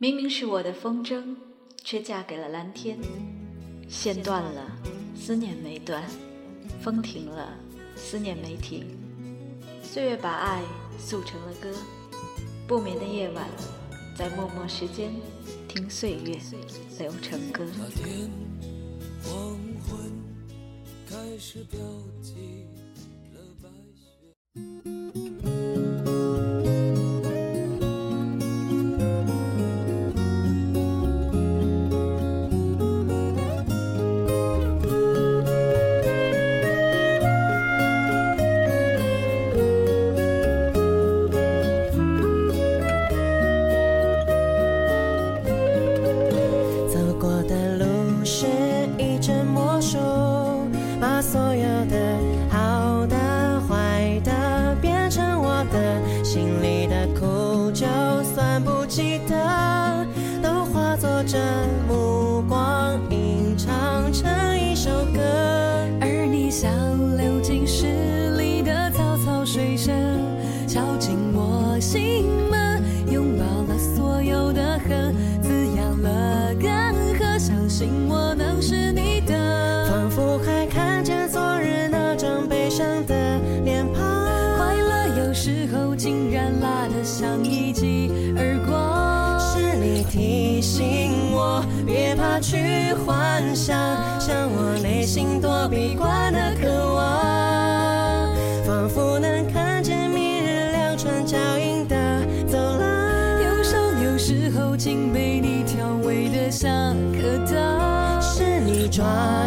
明明是我的风筝，却嫁给了蓝天。线断了，思念没断；风停了，思念没停。岁月把爱塑成了歌，不眠的夜晚，在默默时间听岁月流成歌。黄昏开始诗里的草草水声敲进我心门，拥抱了所有的恨，滋养了干涸。相信我能是你的。仿佛还看见昨日那张悲伤的脸庞，快乐有时候竟然辣得像一记耳光。是你提醒我，别怕去幻想，像我内心躲避惯的。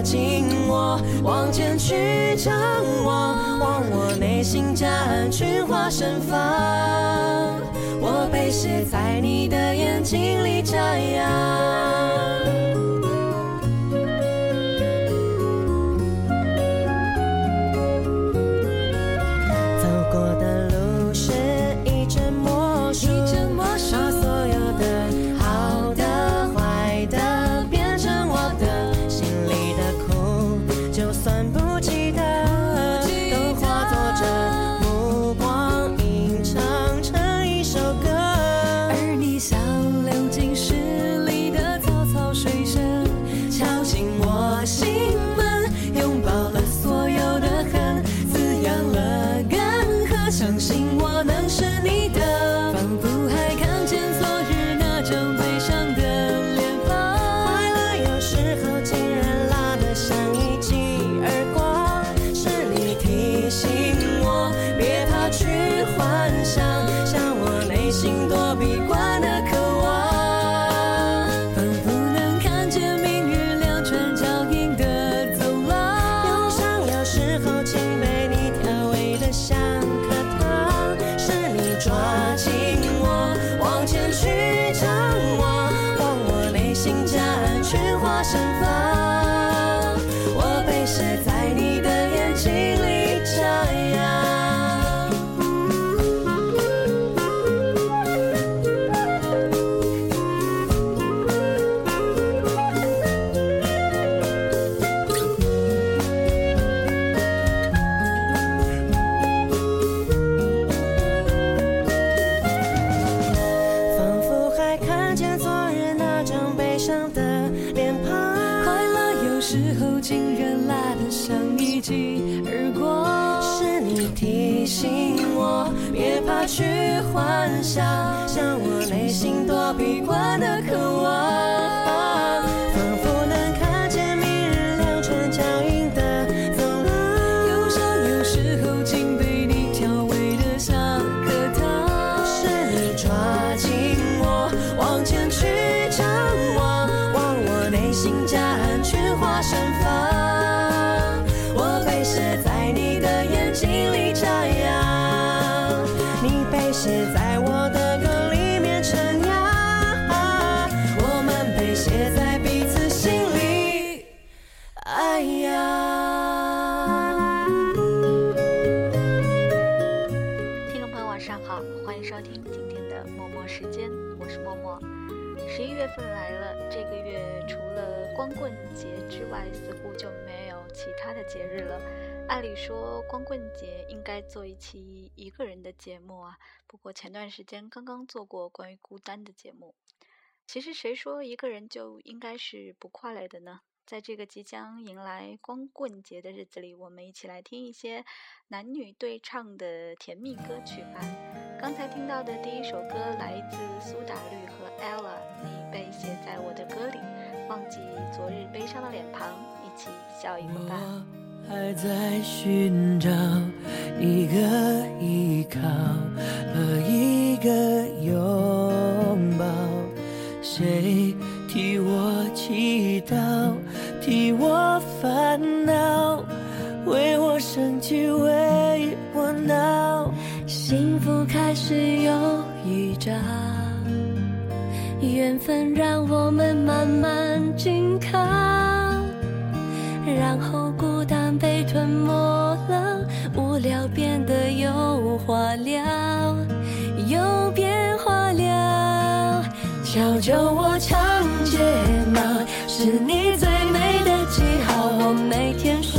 紧握，往前去张望，望我内心夹岸，群花盛放，我被写在你的眼睛里，张扬。月份来了，这个月除了光棍节之外，似乎就没有其他的节日了。按理说，光棍节应该做一期一个人的节目啊。不过前段时间刚刚做过关于孤单的节目。其实谁说一个人就应该是不快乐的呢？在这个即将迎来光棍节的日子里，我们一起来听一些男女对唱的甜蜜歌曲吧。刚才听到的第一首歌来自苏打绿和 Ella。你。被写在我的歌里，忘记昨日悲伤的脸庞，一起笑一个吧。还在寻找一个依靠和一个拥抱，谁替我祈祷，替我烦恼，为我生气为我闹，幸福开始有预兆。缘分让我们慢慢紧靠，然后孤单被吞没了，无聊变得有话聊，有变化了。小酒窝长睫毛，是你最美的记号，我每天。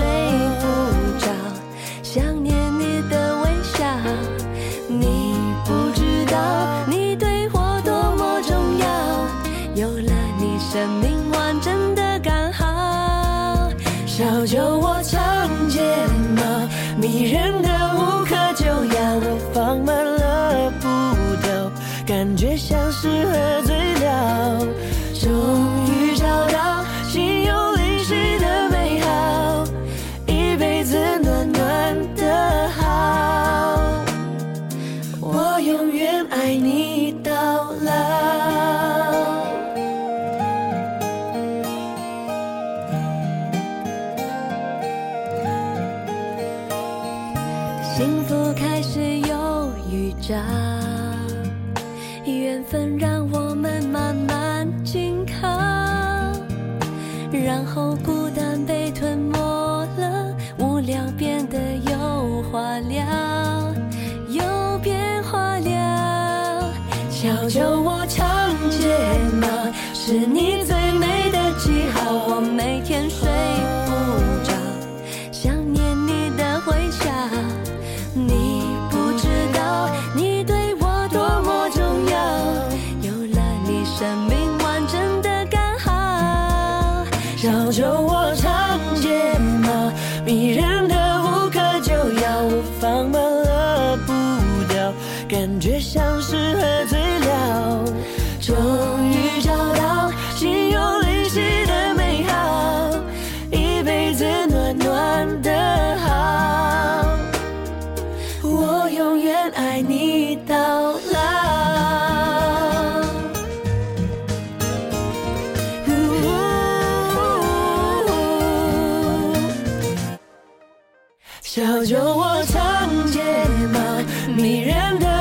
小酒窝，长睫毛，迷人的。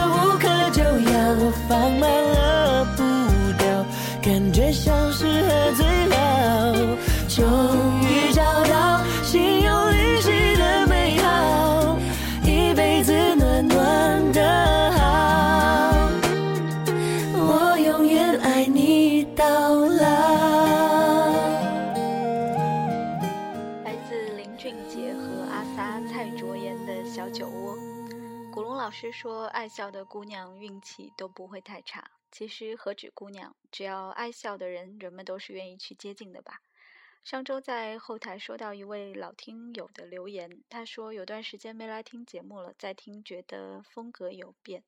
说爱笑的姑娘运气都不会太差，其实何止姑娘，只要爱笑的人，人们都是愿意去接近的吧。上周在后台收到一位老听友的留言，他说有段时间没来听节目了，在听觉得风格有变。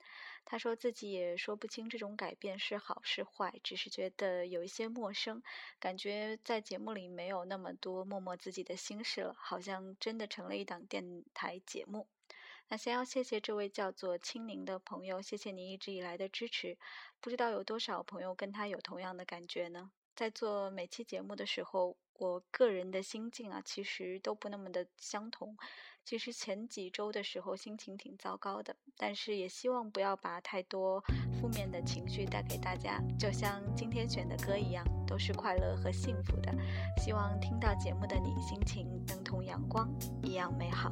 他说自己也说不清这种改变是好是坏，只是觉得有一些陌生，感觉在节目里没有那么多默默自己的心事了，好像真的成了一档电台节目。那先要谢谢这位叫做青柠的朋友，谢谢你一直以来的支持。不知道有多少朋友跟他有同样的感觉呢？在做每期节目的时候，我个人的心境啊，其实都不那么的相同。其实前几周的时候心情挺糟糕的，但是也希望不要把太多负面的情绪带给大家。就像今天选的歌一样，都是快乐和幸福的。希望听到节目的你，心情能同阳光一样美好。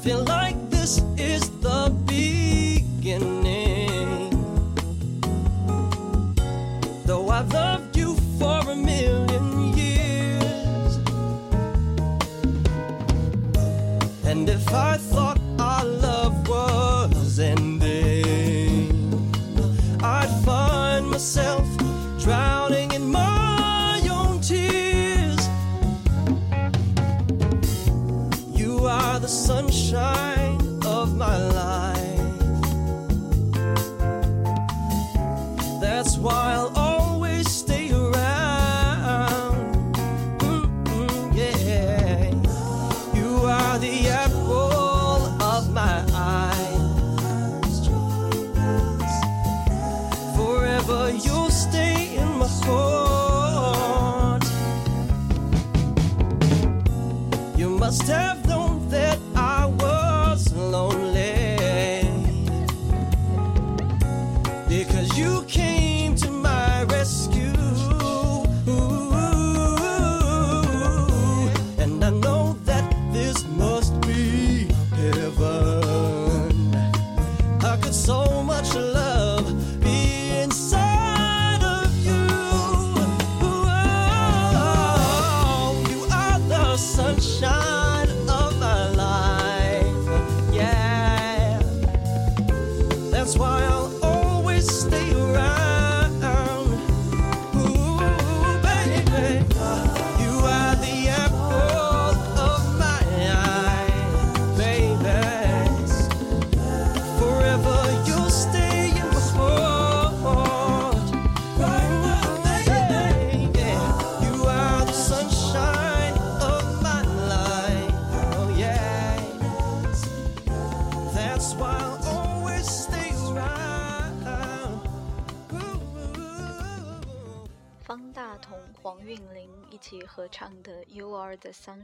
feel like this is the beginning. Though I have loved you for a million years, and if I thought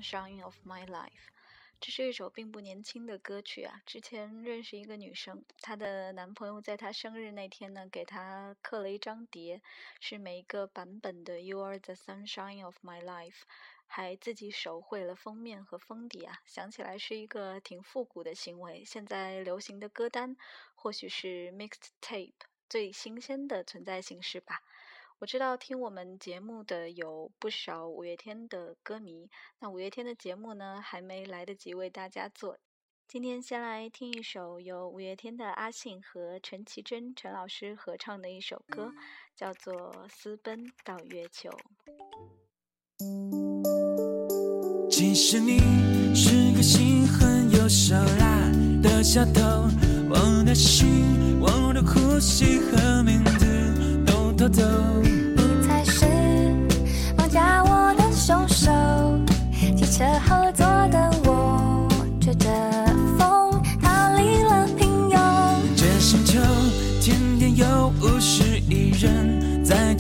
Shining of my life，这是一首并不年轻的歌曲啊。之前认识一个女生，她的男朋友在她生日那天呢，给她刻了一张碟，是每一个版本的 You are the sunshine of my life，还自己手绘了封面和封底啊。想起来是一个挺复古的行为。现在流行的歌单，或许是 mixed tape 最新鲜的存在形式吧。我知道听我们节目的有不少五月天的歌迷。那五月天的节目呢，还没来得及为大家做，今天先来听一首由五月天的阿信和陈绮贞陈老师合唱的一首歌，叫做《私奔到月球》。其实你是个心狠又手辣的小偷，我的心、我的呼吸和名字都偷走。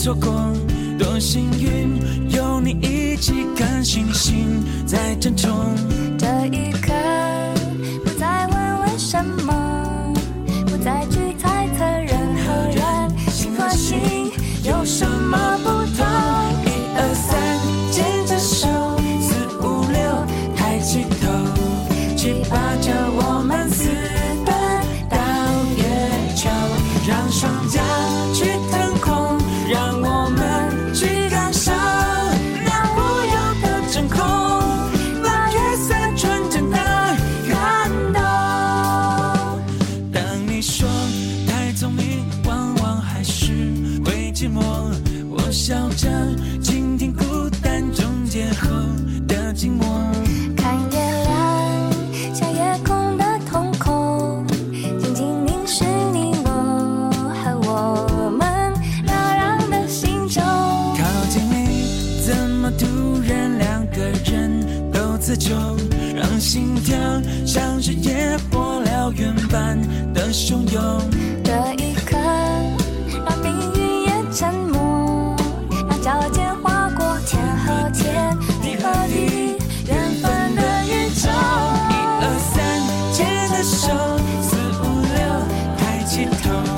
说过多幸运，有你一起看星星在争宠。这一刻，不再问为什么。Wichita.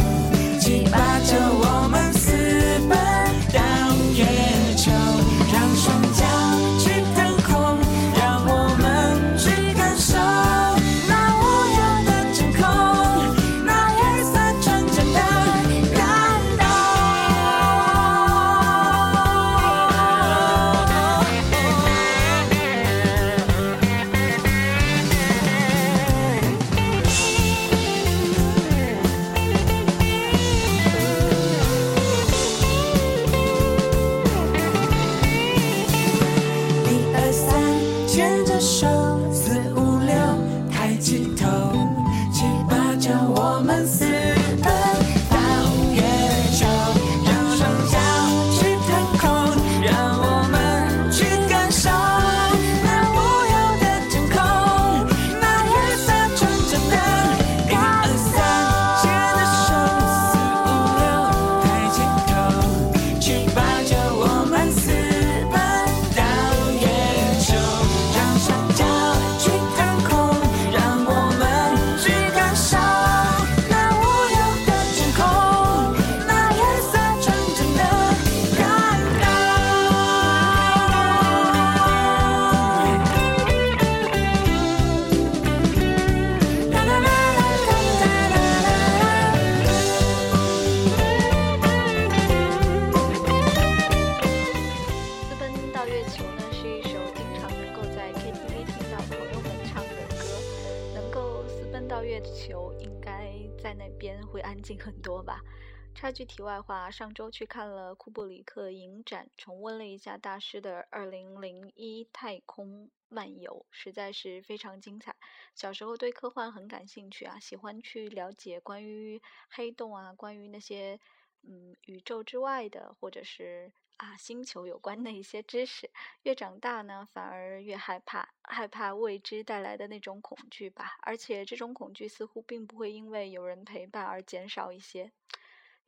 话上周去看了库布里克影展，重温了一下大师的《二零零一太空漫游》，实在是非常精彩。小时候对科幻很感兴趣啊，喜欢去了解关于黑洞啊、关于那些嗯宇宙之外的，或者是啊星球有关的一些知识。越长大呢，反而越害怕，害怕未知带来的那种恐惧吧。而且这种恐惧似乎并不会因为有人陪伴而减少一些。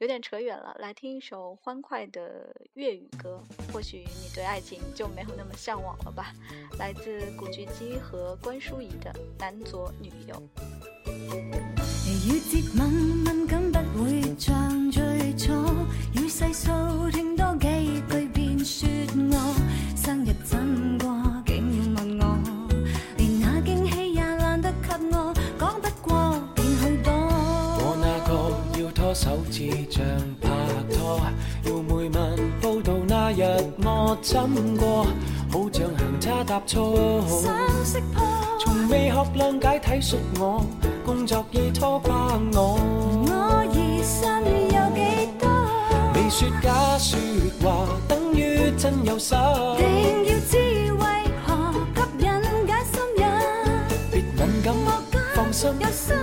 有点扯远了，来听一首欢快的粤语歌，或许你对爱情就没有那么向往了吧？来自古巨基和关淑怡的《男左女右》。怎过？好像行差踏错。从未学谅解体恤我，工作已拖垮我。我疑心有几多？未说假说话等于真有心。定要知为何吸引假心人？别敏感，放心。有心。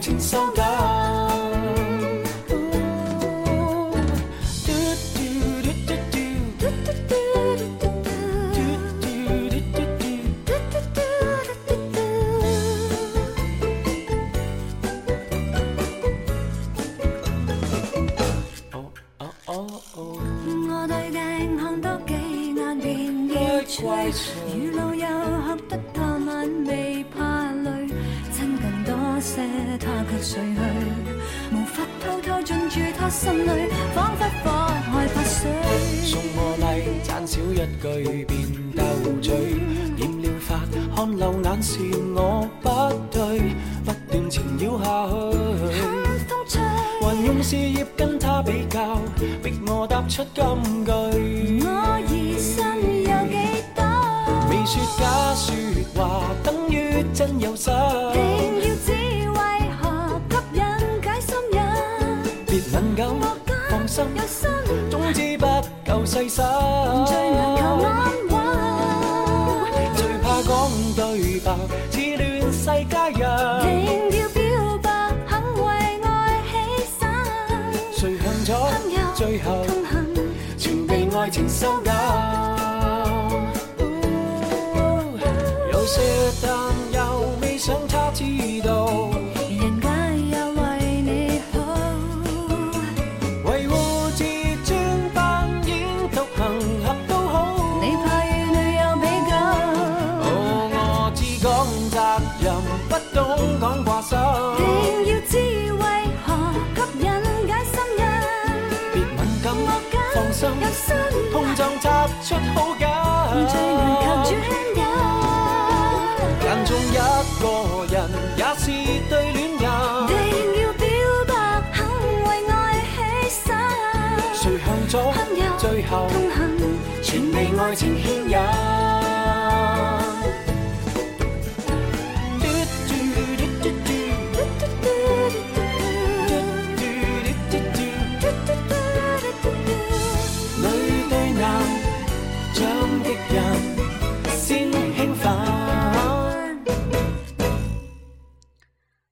情相待。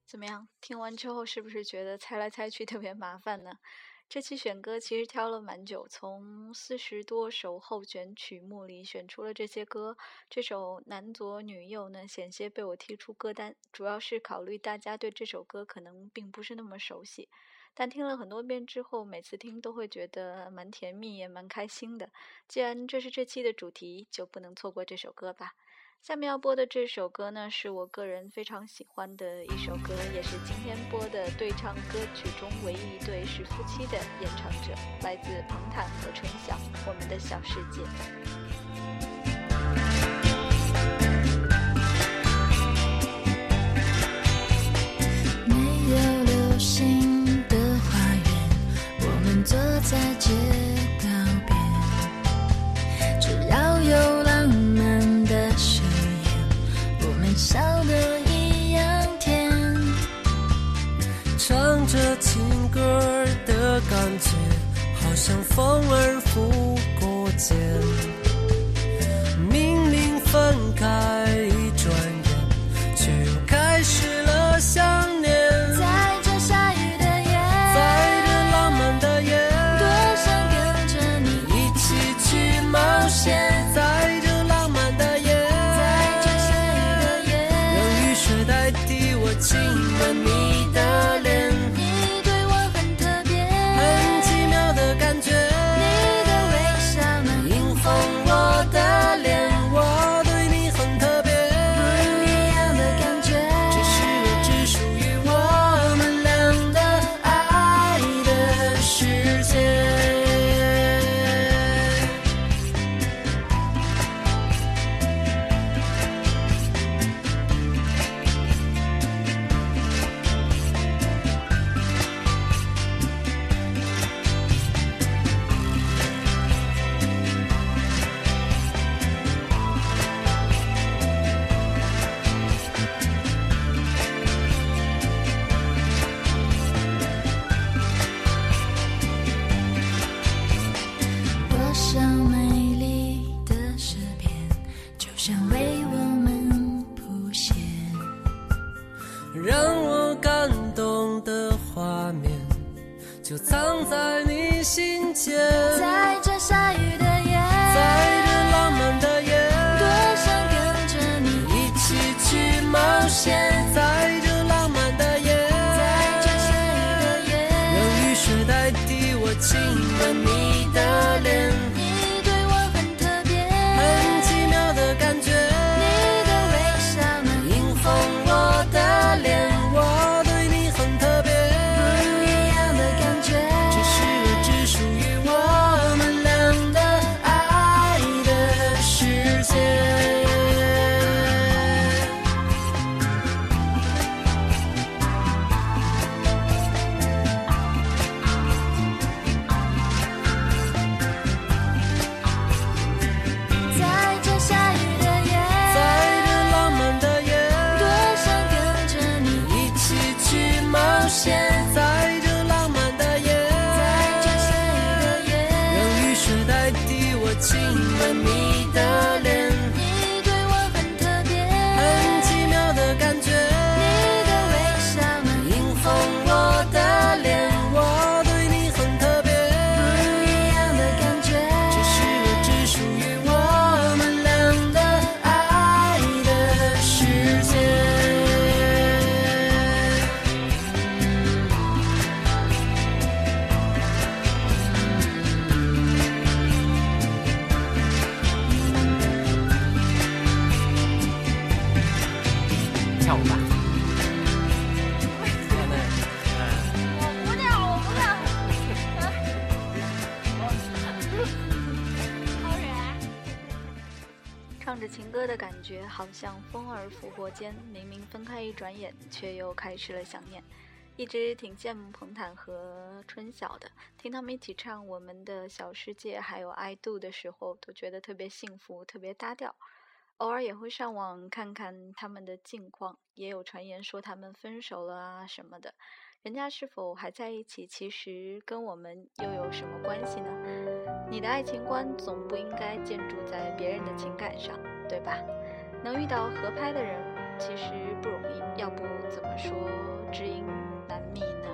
怎么样？听完之后，是不是觉得猜来猜去特别麻烦呢？这期选歌其实挑了蛮久，从四十多首候选曲目里选出了这些歌。这首男左女右呢，险些被我踢出歌单，主要是考虑大家对这首歌可能并不是那么熟悉。但听了很多遍之后，每次听都会觉得蛮甜蜜，也蛮开心的。既然这是这期的主题，就不能错过这首歌吧。下面要播的这首歌呢，是我个人非常喜欢的一首歌，也是今天播的对唱歌曲中唯一一对是夫妻的演唱者，来自彭坦和陈晓，《我们的小世界》。笑得一样甜，唱着情歌的感觉，好像风儿拂过肩。命令分开。好像风儿拂过间，明明分开一转眼，却又开始了想念。一直挺羡慕彭坦和春晓的，听他们一起唱《我们的小世界》还有《I Do》的时候，都觉得特别幸福，特别搭调。偶尔也会上网看看他们的近况，也有传言说他们分手了啊什么的。人家是否还在一起，其实跟我们又有什么关系呢？你的爱情观总不应该建筑在别人的情感上，对吧？能遇到合拍的人，其实不容易。要不怎么说知音难觅。呢？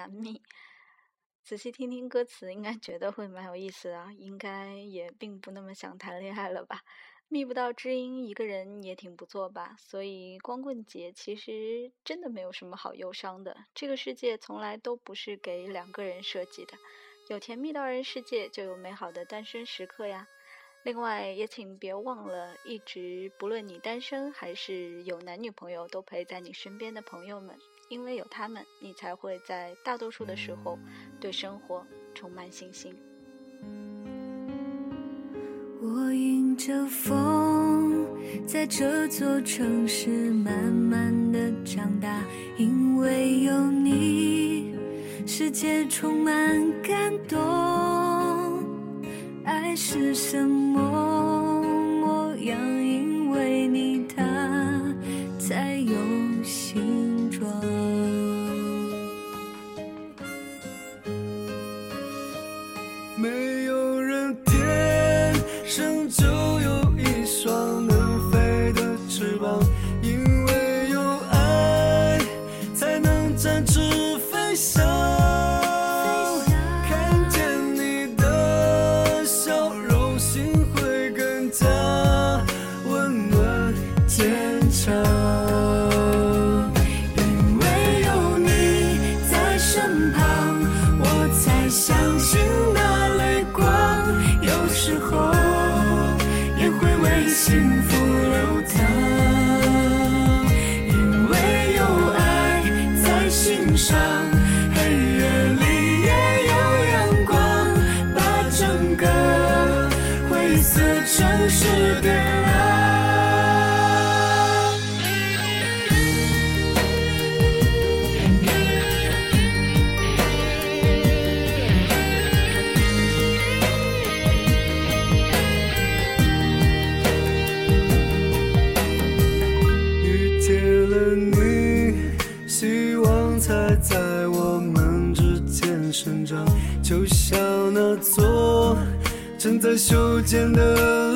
难觅，仔细听听歌词，应该觉得会蛮有意思的。应该也并不那么想谈恋爱了吧？觅不到知音，一个人也挺不错吧？所以光棍节其实真的没有什么好忧伤的。这个世界从来都不是给两个人设计的，有甜蜜的二人世界，就有美好的单身时刻呀。另外，也请别忘了，一直不论你单身还是有男女朋友，都陪在你身边的朋友们。因为有他们，你才会在大多数的时候对生活充满信心。我迎着风，在这座城市慢慢的长大，因为有你，世界充满感动。爱是什么模样？展翅飞翔。不见得。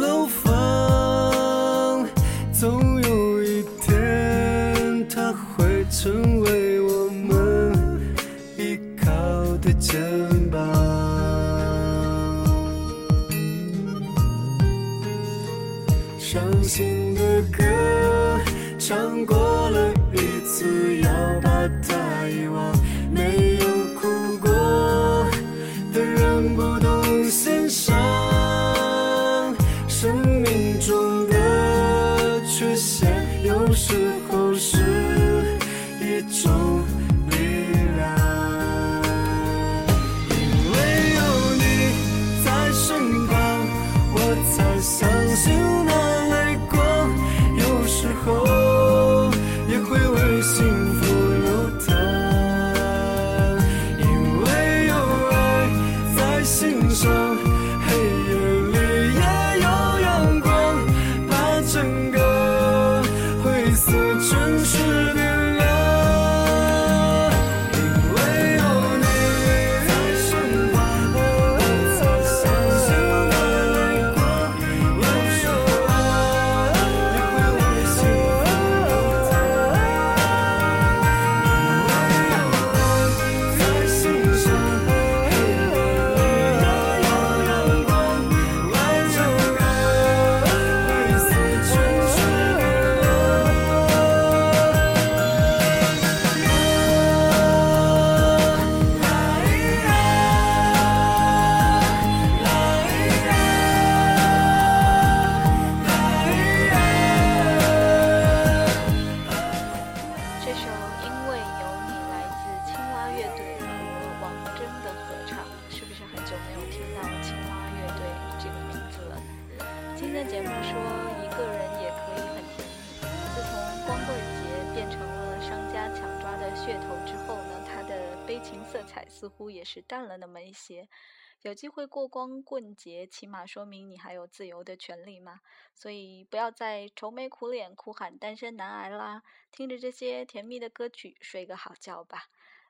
有机会过光棍节，起码说明你还有自由的权利嘛。所以不要再愁眉苦脸、哭喊单身难挨啦，听着这些甜蜜的歌曲，睡个好觉吧。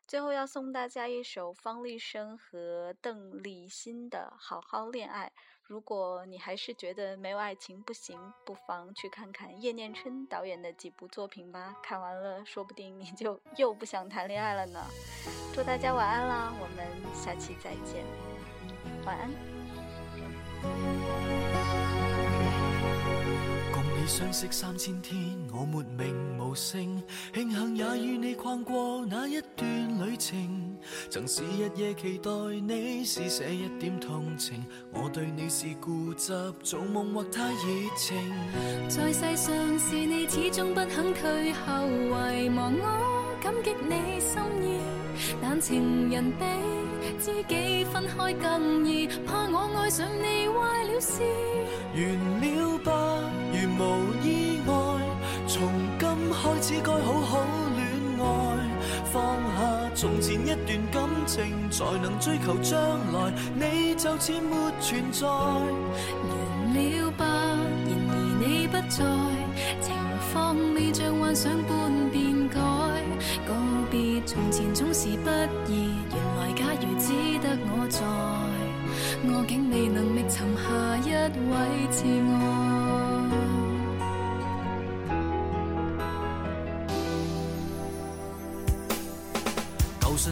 最后要送大家一首方力申和邓丽欣的《好好恋爱》。如果你还是觉得没有爱情不行，不妨去看看叶念琛导演的几部作品吧。看完了，说不定你就又不想谈恋爱了呢。祝大家晚安啦，我们下期再见。晚安。共你相识三千天，我没名无姓，庆幸也与你逛过那一段旅程。曾是日夜期待你施舍一点同情，我对你是固执，做梦或太热情。在世上是你始终不肯退后，遗忘我感激你心意，但情人比。知己分开更易，怕我爱上你坏了事。完了吧，如无意外，从今开始该好好恋爱。放下从前一段感情，才能追求将来。你就似没存在。完了吧，然而你不在，情况未像幻想般。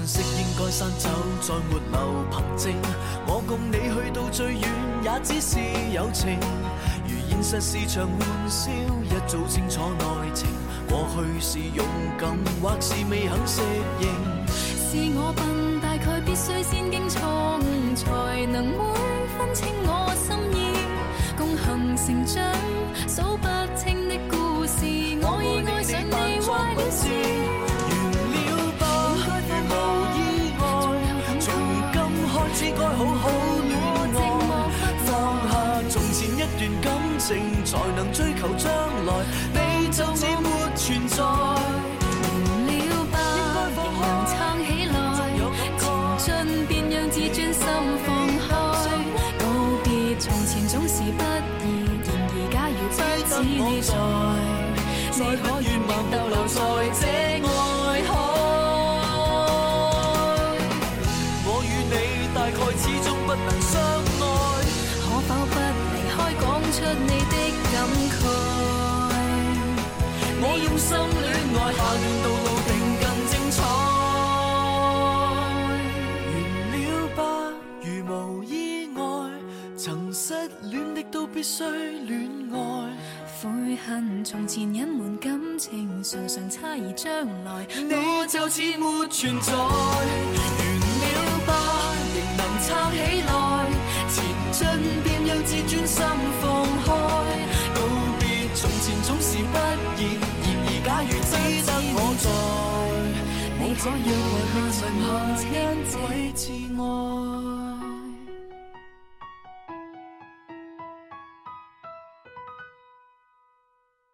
信息应该删走，再没留凭证，我共你去到最远也只是友情。如现实是场玩笑，一早清楚内情。过去是勇敢，或是未肯适应。是我笨，大概必须先经错误，才能会分清我心意。共行成长，数不清的故事，我已爱上你坏了事。好好恋爱，放下从前一段感情，才能追求将来。你就似没存在，明了吧？撑起来，前进便让自尊心放开。告别从前总是不易，然而假如你在，可愿满逗留在。那段道路定更精彩。完了吧，如无意外，曾失恋的都必须恋爱。悔恨从前隐瞒感情，常常猜疑将来，我就似没存在。完了吧，仍能撑起来，前进便让自尊心放。所以遗憾，剩下一位自爱。